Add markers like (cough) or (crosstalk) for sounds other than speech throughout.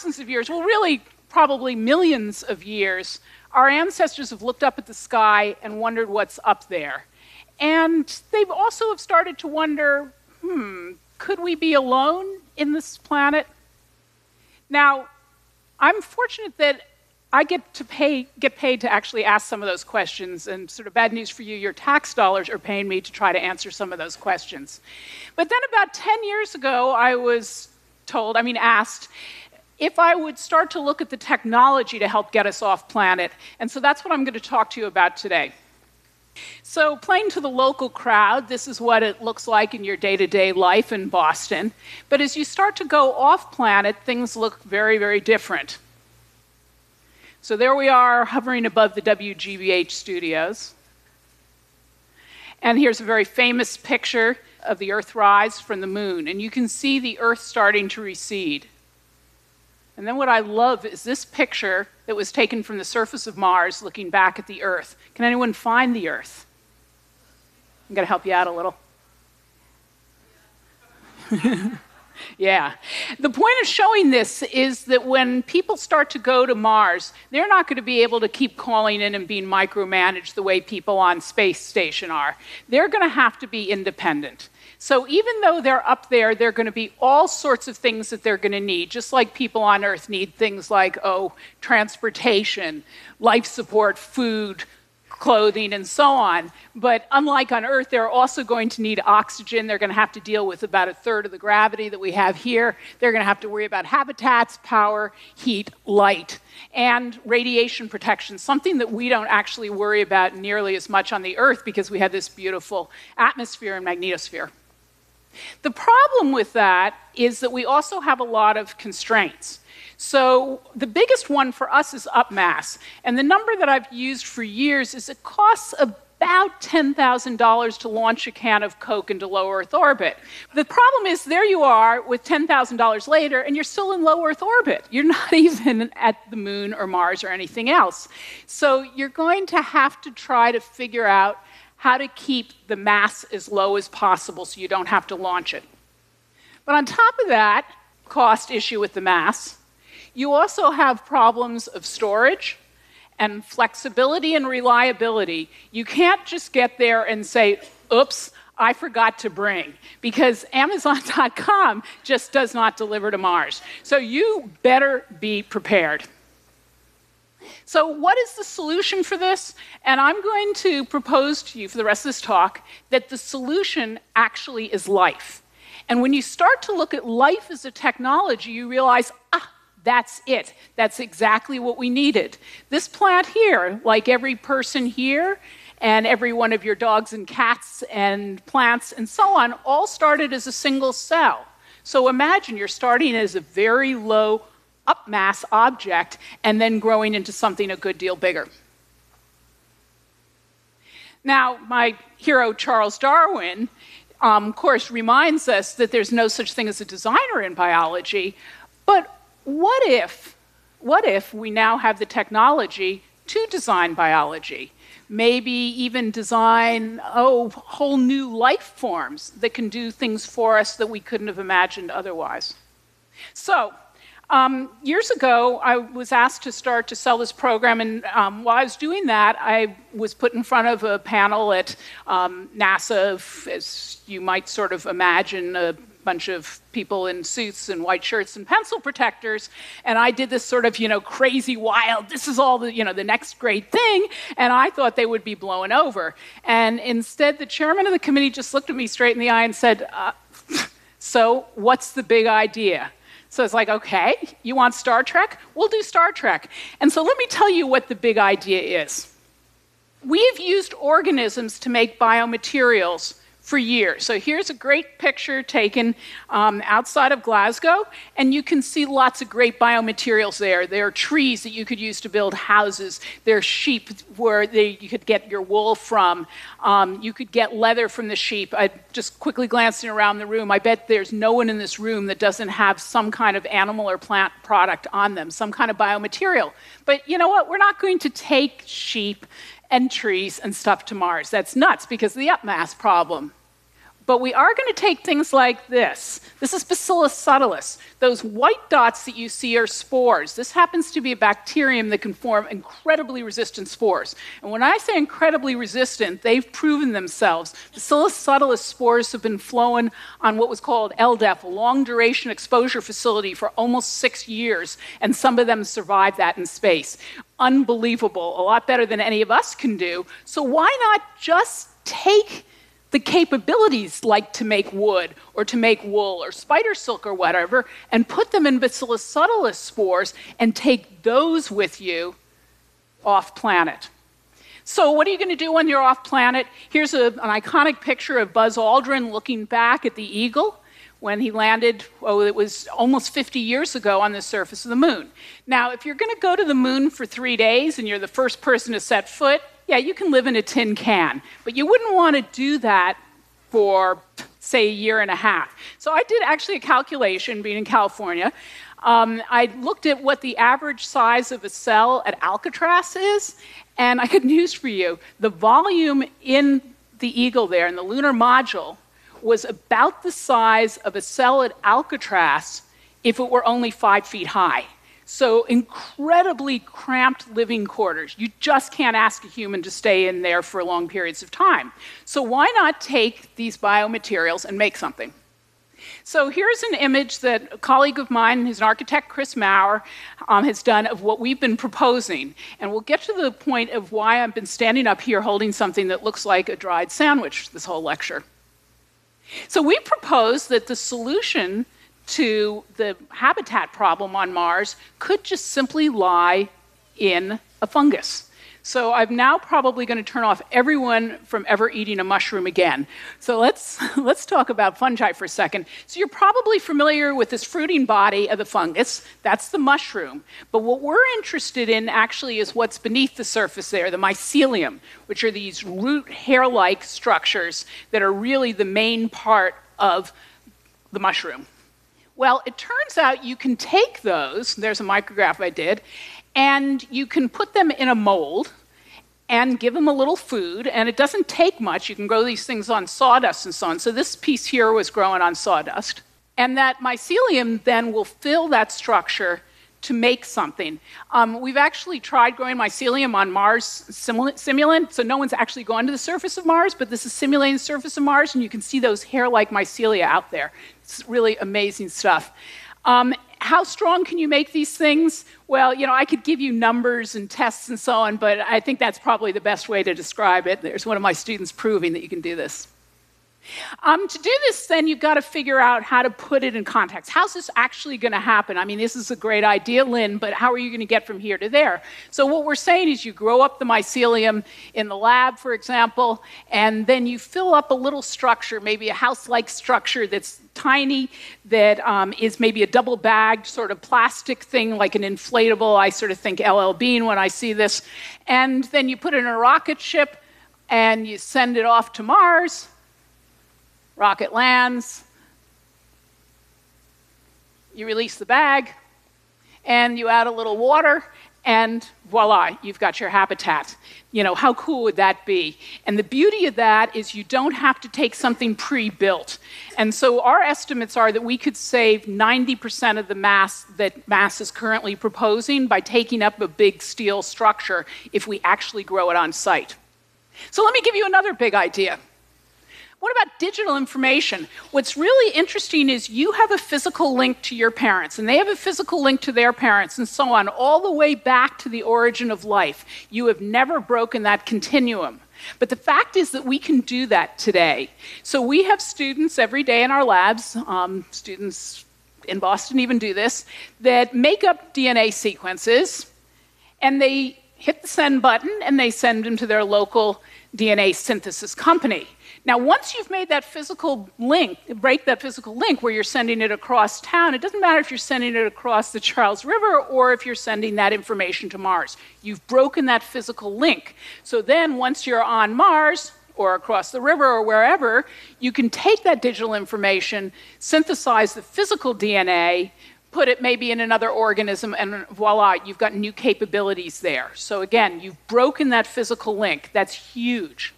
thousands of years, well, really, probably millions of years, our ancestors have looked up at the sky and wondered what's up there. And they've also have started to wonder, hmm, could we be alone in this planet? Now, I'm fortunate that I get to pay, get paid to actually ask some of those questions, and sort of bad news for you, your tax dollars are paying me to try to answer some of those questions. But then about 10 years ago, I was told, I mean, asked, if I would start to look at the technology to help get us off planet. And so that's what I'm going to talk to you about today. So, playing to the local crowd, this is what it looks like in your day to day life in Boston. But as you start to go off planet, things look very, very different. So, there we are hovering above the WGBH studios. And here's a very famous picture of the Earth rise from the moon. And you can see the Earth starting to recede. And then what I love is this picture that was taken from the surface of Mars looking back at the Earth. Can anyone find the Earth? I'm going to help you out a little. (laughs) yeah. The point of showing this is that when people start to go to Mars, they're not going to be able to keep calling in and being micromanaged the way people on space station are. They're going to have to be independent. So even though they're up there, are going to be all sorts of things that they're going to need, just like people on Earth need things like, oh, transportation, life support, food, clothing, and so on. But unlike on Earth, they're also going to need oxygen. They're going to have to deal with about a third of the gravity that we have here. They're going to have to worry about habitats, power, heat, light, and radiation protection, something that we don't actually worry about nearly as much on the Earth because we have this beautiful atmosphere and magnetosphere. The problem with that is that we also have a lot of constraints. So, the biggest one for us is upmass. And the number that I've used for years is it costs about $10,000 to launch a can of Coke into low Earth orbit. The problem is, there you are with $10,000 later, and you're still in low Earth orbit. You're not (laughs) even at the moon or Mars or anything else. So, you're going to have to try to figure out how to keep the mass as low as possible so you don't have to launch it. But on top of that cost issue with the mass, you also have problems of storage and flexibility and reliability. You can't just get there and say, oops, I forgot to bring, because Amazon.com just does not deliver to Mars. So you better be prepared. So, what is the solution for this? And I'm going to propose to you for the rest of this talk that the solution actually is life. And when you start to look at life as a technology, you realize, ah, that's it. That's exactly what we needed. This plant here, like every person here, and every one of your dogs and cats and plants and so on, all started as a single cell. So imagine you're starting as a very low up mass object and then growing into something a good deal bigger. Now, my hero Charles Darwin, um, of course, reminds us that there's no such thing as a designer in biology. But what if, what if we now have the technology to design biology? Maybe even design oh, whole new life forms that can do things for us that we couldn't have imagined otherwise. So, um, years ago, I was asked to start to sell this program, and um, while I was doing that, I was put in front of a panel at um, NASA, as you might sort of imagine, a bunch of people in suits and white shirts and pencil protectors, and I did this sort of, you know, crazy, wild, this is all the, you know, the next great thing, and I thought they would be blown over. And instead, the chairman of the committee just looked at me straight in the eye and said, uh, (laughs) so what's the big idea? So it's like, okay, you want Star Trek? We'll do Star Trek. And so let me tell you what the big idea is. We've used organisms to make biomaterials for years. So here's a great picture taken um, outside of Glasgow, and you can see lots of great biomaterials there. There are trees that you could use to build houses. There are sheep where they, you could get your wool from. Um, you could get leather from the sheep. I just quickly glancing around the room. I bet there's no one in this room that doesn't have some kind of animal or plant product on them, some kind of biomaterial. But you know what? We're not going to take sheep and trees and stuff to Mars. That's nuts because of the upmass problem. But we are going to take things like this. This is Bacillus subtilis. Those white dots that you see are spores. This happens to be a bacterium that can form incredibly resistant spores. And when I say incredibly resistant, they've proven themselves. Bacillus subtilis spores have been flown on what was called LDEF, a long duration exposure facility, for almost six years, and some of them survived that in space. Unbelievable, a lot better than any of us can do. So why not just take the capabilities like to make wood or to make wool or spider silk or whatever and put them in Bacillus subtilis spores and take those with you off planet. So, what are you going to do when you're off planet? Here's a, an iconic picture of Buzz Aldrin looking back at the Eagle when he landed, oh, it was almost 50 years ago on the surface of the moon. Now, if you're going to go to the moon for three days and you're the first person to set foot, yeah, you can live in a tin can, but you wouldn't want to do that for, say, a year and a half. So I did actually a calculation, being in California. Um, I looked at what the average size of a cell at Alcatraz is, and I got (laughs) news for you. The volume in the Eagle there, in the lunar module, was about the size of a cell at Alcatraz if it were only five feet high. So, incredibly cramped living quarters. You just can't ask a human to stay in there for long periods of time. So, why not take these biomaterials and make something? So, here's an image that a colleague of mine, who's an architect, Chris Maurer, um, has done of what we've been proposing. And we'll get to the point of why I've been standing up here holding something that looks like a dried sandwich this whole lecture. So, we propose that the solution to the habitat problem on Mars could just simply lie in a fungus. So I'm now probably going to turn off everyone from ever eating a mushroom again. So let's (laughs) let's talk about fungi for a second. So you're probably familiar with this fruiting body of the fungus. That's the mushroom. But what we're interested in actually is what's beneath the surface there, the mycelium, which are these root hair-like structures that are really the main part of the mushroom. Well, it turns out you can take those, there's a micrograph I did, and you can put them in a mold and give them a little food, and it doesn't take much. You can grow these things on sawdust and so on. So this piece here was growing on sawdust. And that mycelium then will fill that structure to make something. Um, we've actually tried growing mycelium on Mars simulant, so no one's actually gone to the surface of Mars, but this is simulating the surface of Mars, and you can see those hair-like mycelia out there. It's really amazing stuff. Um, how strong can you make these things? Well, you know, I could give you numbers and tests and so on, but I think that's probably the best way to describe it. There's one of my students proving that you can do this. Um, to do this, then you've got to figure out how to put it in context. How's this actually going to happen? I mean, this is a great idea, Lynn, but how are you going to get from here to there? So, what we're saying is you grow up the mycelium in the lab, for example, and then you fill up a little structure, maybe a house like structure that's tiny, that um, is maybe a double bagged sort of plastic thing like an inflatable. I sort of think LL Bean when I see this. And then you put it in a rocket ship and you send it off to Mars rocket lands, you release the bag, and you add a little water, and voila, you've got your habitat. You know, how cool would that be? And the beauty of that is you don't have to take something pre built. And so our estimates are that we could save 90% of the mass that NASA is currently proposing by taking up a big steel structure if we actually grow it on site. So let me give you another big idea. What about digital information? What's really interesting is you have a physical link to your parents, and they have a physical link to their parents, and so on, all the way back to the origin of life. You have never broken that continuum. But the fact is that we can do that today. So we have students every day in our labs, um, students in Boston even do this, that make up DNA sequences, and they hit the send button and they send them to their local DNA synthesis company. Now, once you've made that physical link, break that physical link where you're sending it across town, it doesn't matter if you're sending it across the Charles River or if you're sending that information to Mars. You've broken that physical link. So then, once you're on Mars, or across the river or wherever, you can take that digital information, synthesize the physical DNA, put it maybe in another organism, and voila, you've got new capabilities there. So again, you've broken that physical link. That's huge.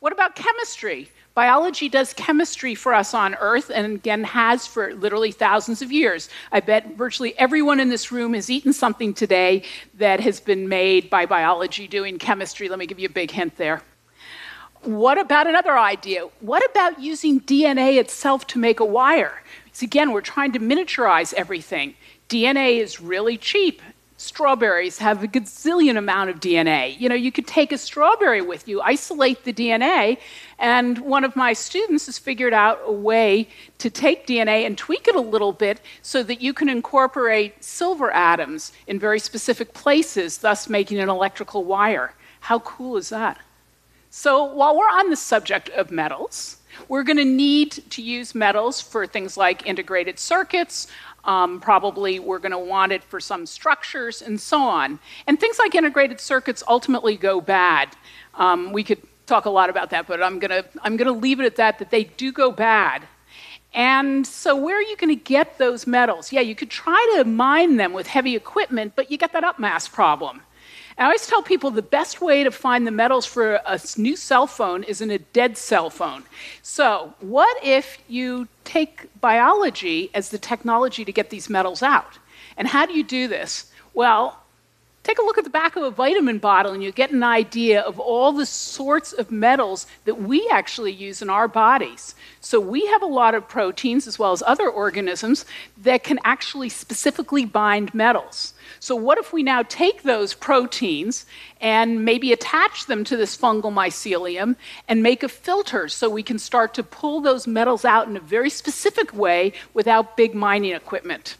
What about chemistry? Biology does chemistry for us on Earth, and again has for literally thousands of years. I bet virtually everyone in this room has eaten something today that has been made by biology doing chemistry. Let me give you a big hint there. What about another idea? What about using DNA itself to make a wire? So again, we're trying to miniaturize everything. DNA is really cheap strawberries have a gazillion amount of DNA. You know, you could take a strawberry with you, isolate the DNA, and one of my students has figured out a way to take DNA and tweak it a little bit so that you can incorporate silver atoms in very specific places, thus making an electrical wire. How cool is that? So, while we're on the subject of metals, we're going to need to use metals for things like integrated circuits, um, probably we're going to want it for some structures and so on. And things like integrated circuits ultimately go bad. Um, we could talk a lot about that, but I'm going to I'm going to leave it at that. That they do go bad. And so, where are you going to get those metals? Yeah, you could try to mine them with heavy equipment, but you get that upmass problem. I always tell people the best way to find the metals for a new cell phone is in a dead cell phone. So, what if you take biology as the technology to get these metals out? And how do you do this? Well, take a look at the back of a vitamin bottle and you get an idea of all the sorts of metals that we actually use in our bodies. So, we have a lot of proteins as well as other organisms that can actually specifically bind metals. So, what if we now take those proteins and maybe attach them to this fungal mycelium and make a filter so we can start to pull those metals out in a very specific way without big mining equipment?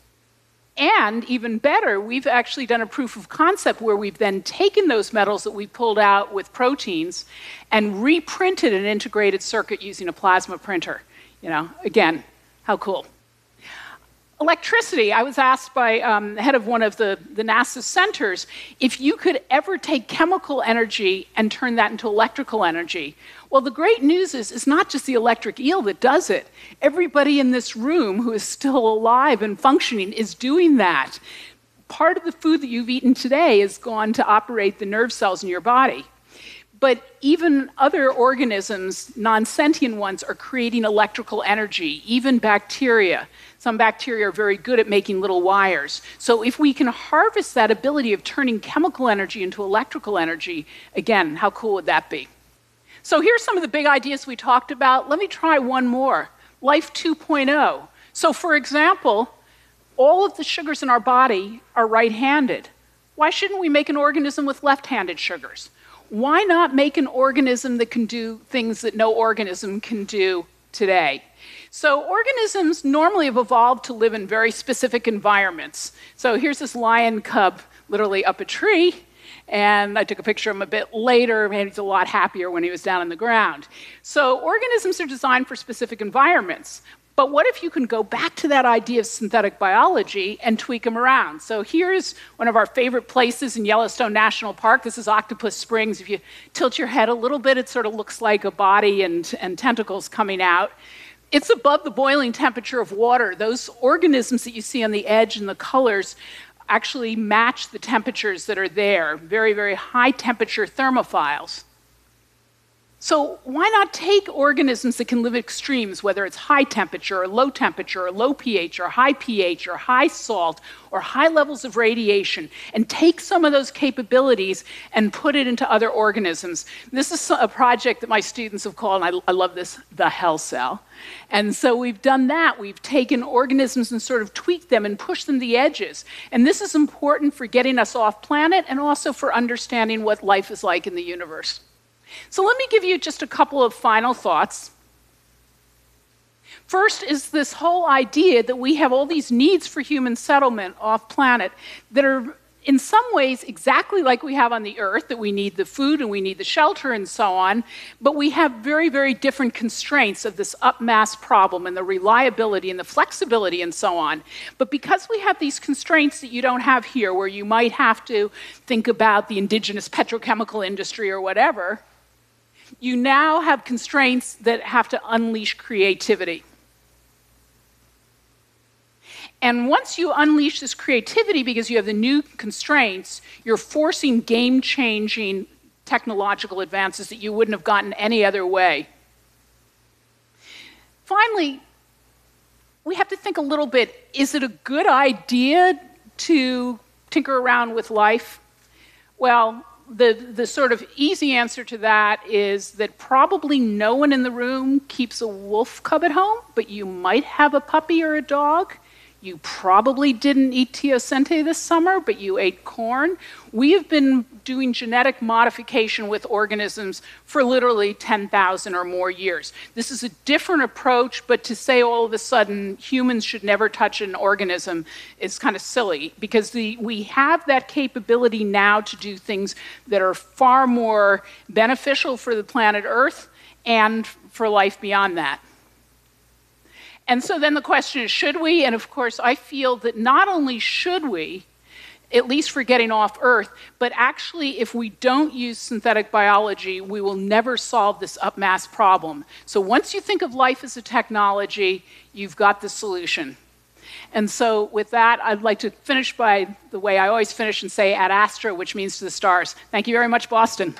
And even better, we've actually done a proof of concept where we've then taken those metals that we pulled out with proteins and reprinted an integrated circuit using a plasma printer. You know, again, how cool electricity, I was asked by um, the head of one of the, the NASA centers if you could ever take chemical energy and turn that into electrical energy. Well, the great news is it's not just the electric eel that does it. Everybody in this room who is still alive and functioning is doing that. Part of the food that you've eaten today is gone to operate the nerve cells in your body. But even other organisms, non sentient ones, are creating electrical energy, even bacteria. Some bacteria are very good at making little wires. So, if we can harvest that ability of turning chemical energy into electrical energy, again, how cool would that be? So, here's some of the big ideas we talked about. Let me try one more Life 2.0. So, for example, all of the sugars in our body are right handed. Why shouldn't we make an organism with left handed sugars? Why not make an organism that can do things that no organism can do today? So, organisms normally have evolved to live in very specific environments. So, here's this lion cub literally up a tree, and I took a picture of him a bit later, and he's a lot happier when he was down on the ground. So, organisms are designed for specific environments. But what if you can go back to that idea of synthetic biology and tweak them around? So here's one of our favorite places in Yellowstone National Park. This is Octopus Springs. If you tilt your head a little bit, it sort of looks like a body and, and tentacles coming out. It's above the boiling temperature of water. Those organisms that you see on the edge and the colors actually match the temperatures that are there, very, very high temperature thermophiles. So, why not take organisms that can live at extremes, whether it's high temperature or low temperature or low pH or high pH or high salt or high levels of radiation, and take some of those capabilities and put it into other organisms? This is a project that my students have called, and I, I love this, the hell cell. And so we've done that. We've taken organisms and sort of tweaked them and pushed them to the edges. And this is important for getting us off planet and also for understanding what life is like in the universe. So let me give you just a couple of final thoughts. First is this whole idea that we have all these needs for human settlement off planet that are in some ways exactly like we have on the earth that we need the food and we need the shelter and so on but we have very very different constraints of this upmass problem and the reliability and the flexibility and so on but because we have these constraints that you don't have here where you might have to think about the indigenous petrochemical industry or whatever you now have constraints that have to unleash creativity. And once you unleash this creativity because you have the new constraints, you're forcing game changing technological advances that you wouldn't have gotten any other way. finally, we have to think a little bit is it a good idea to tinker around with life? Well, the, the sort of easy answer to that is that probably no one in the room keeps a wolf cub at home, but you might have a puppy or a dog. You probably didn't eat teosinte this summer, but you ate corn. We have been doing genetic modification with organisms for literally 10,000 or more years. This is a different approach, but to say all of a sudden humans should never touch an organism is kind of silly because the, we have that capability now to do things that are far more beneficial for the planet Earth and for life beyond that. And so then the question is should we? And of course, I feel that not only should we, at least for getting off Earth, but actually, if we don't use synthetic biology, we will never solve this upmass problem. So once you think of life as a technology, you've got the solution. And so, with that, I'd like to finish by the way I always finish and say ad astra, which means to the stars. Thank you very much, Boston.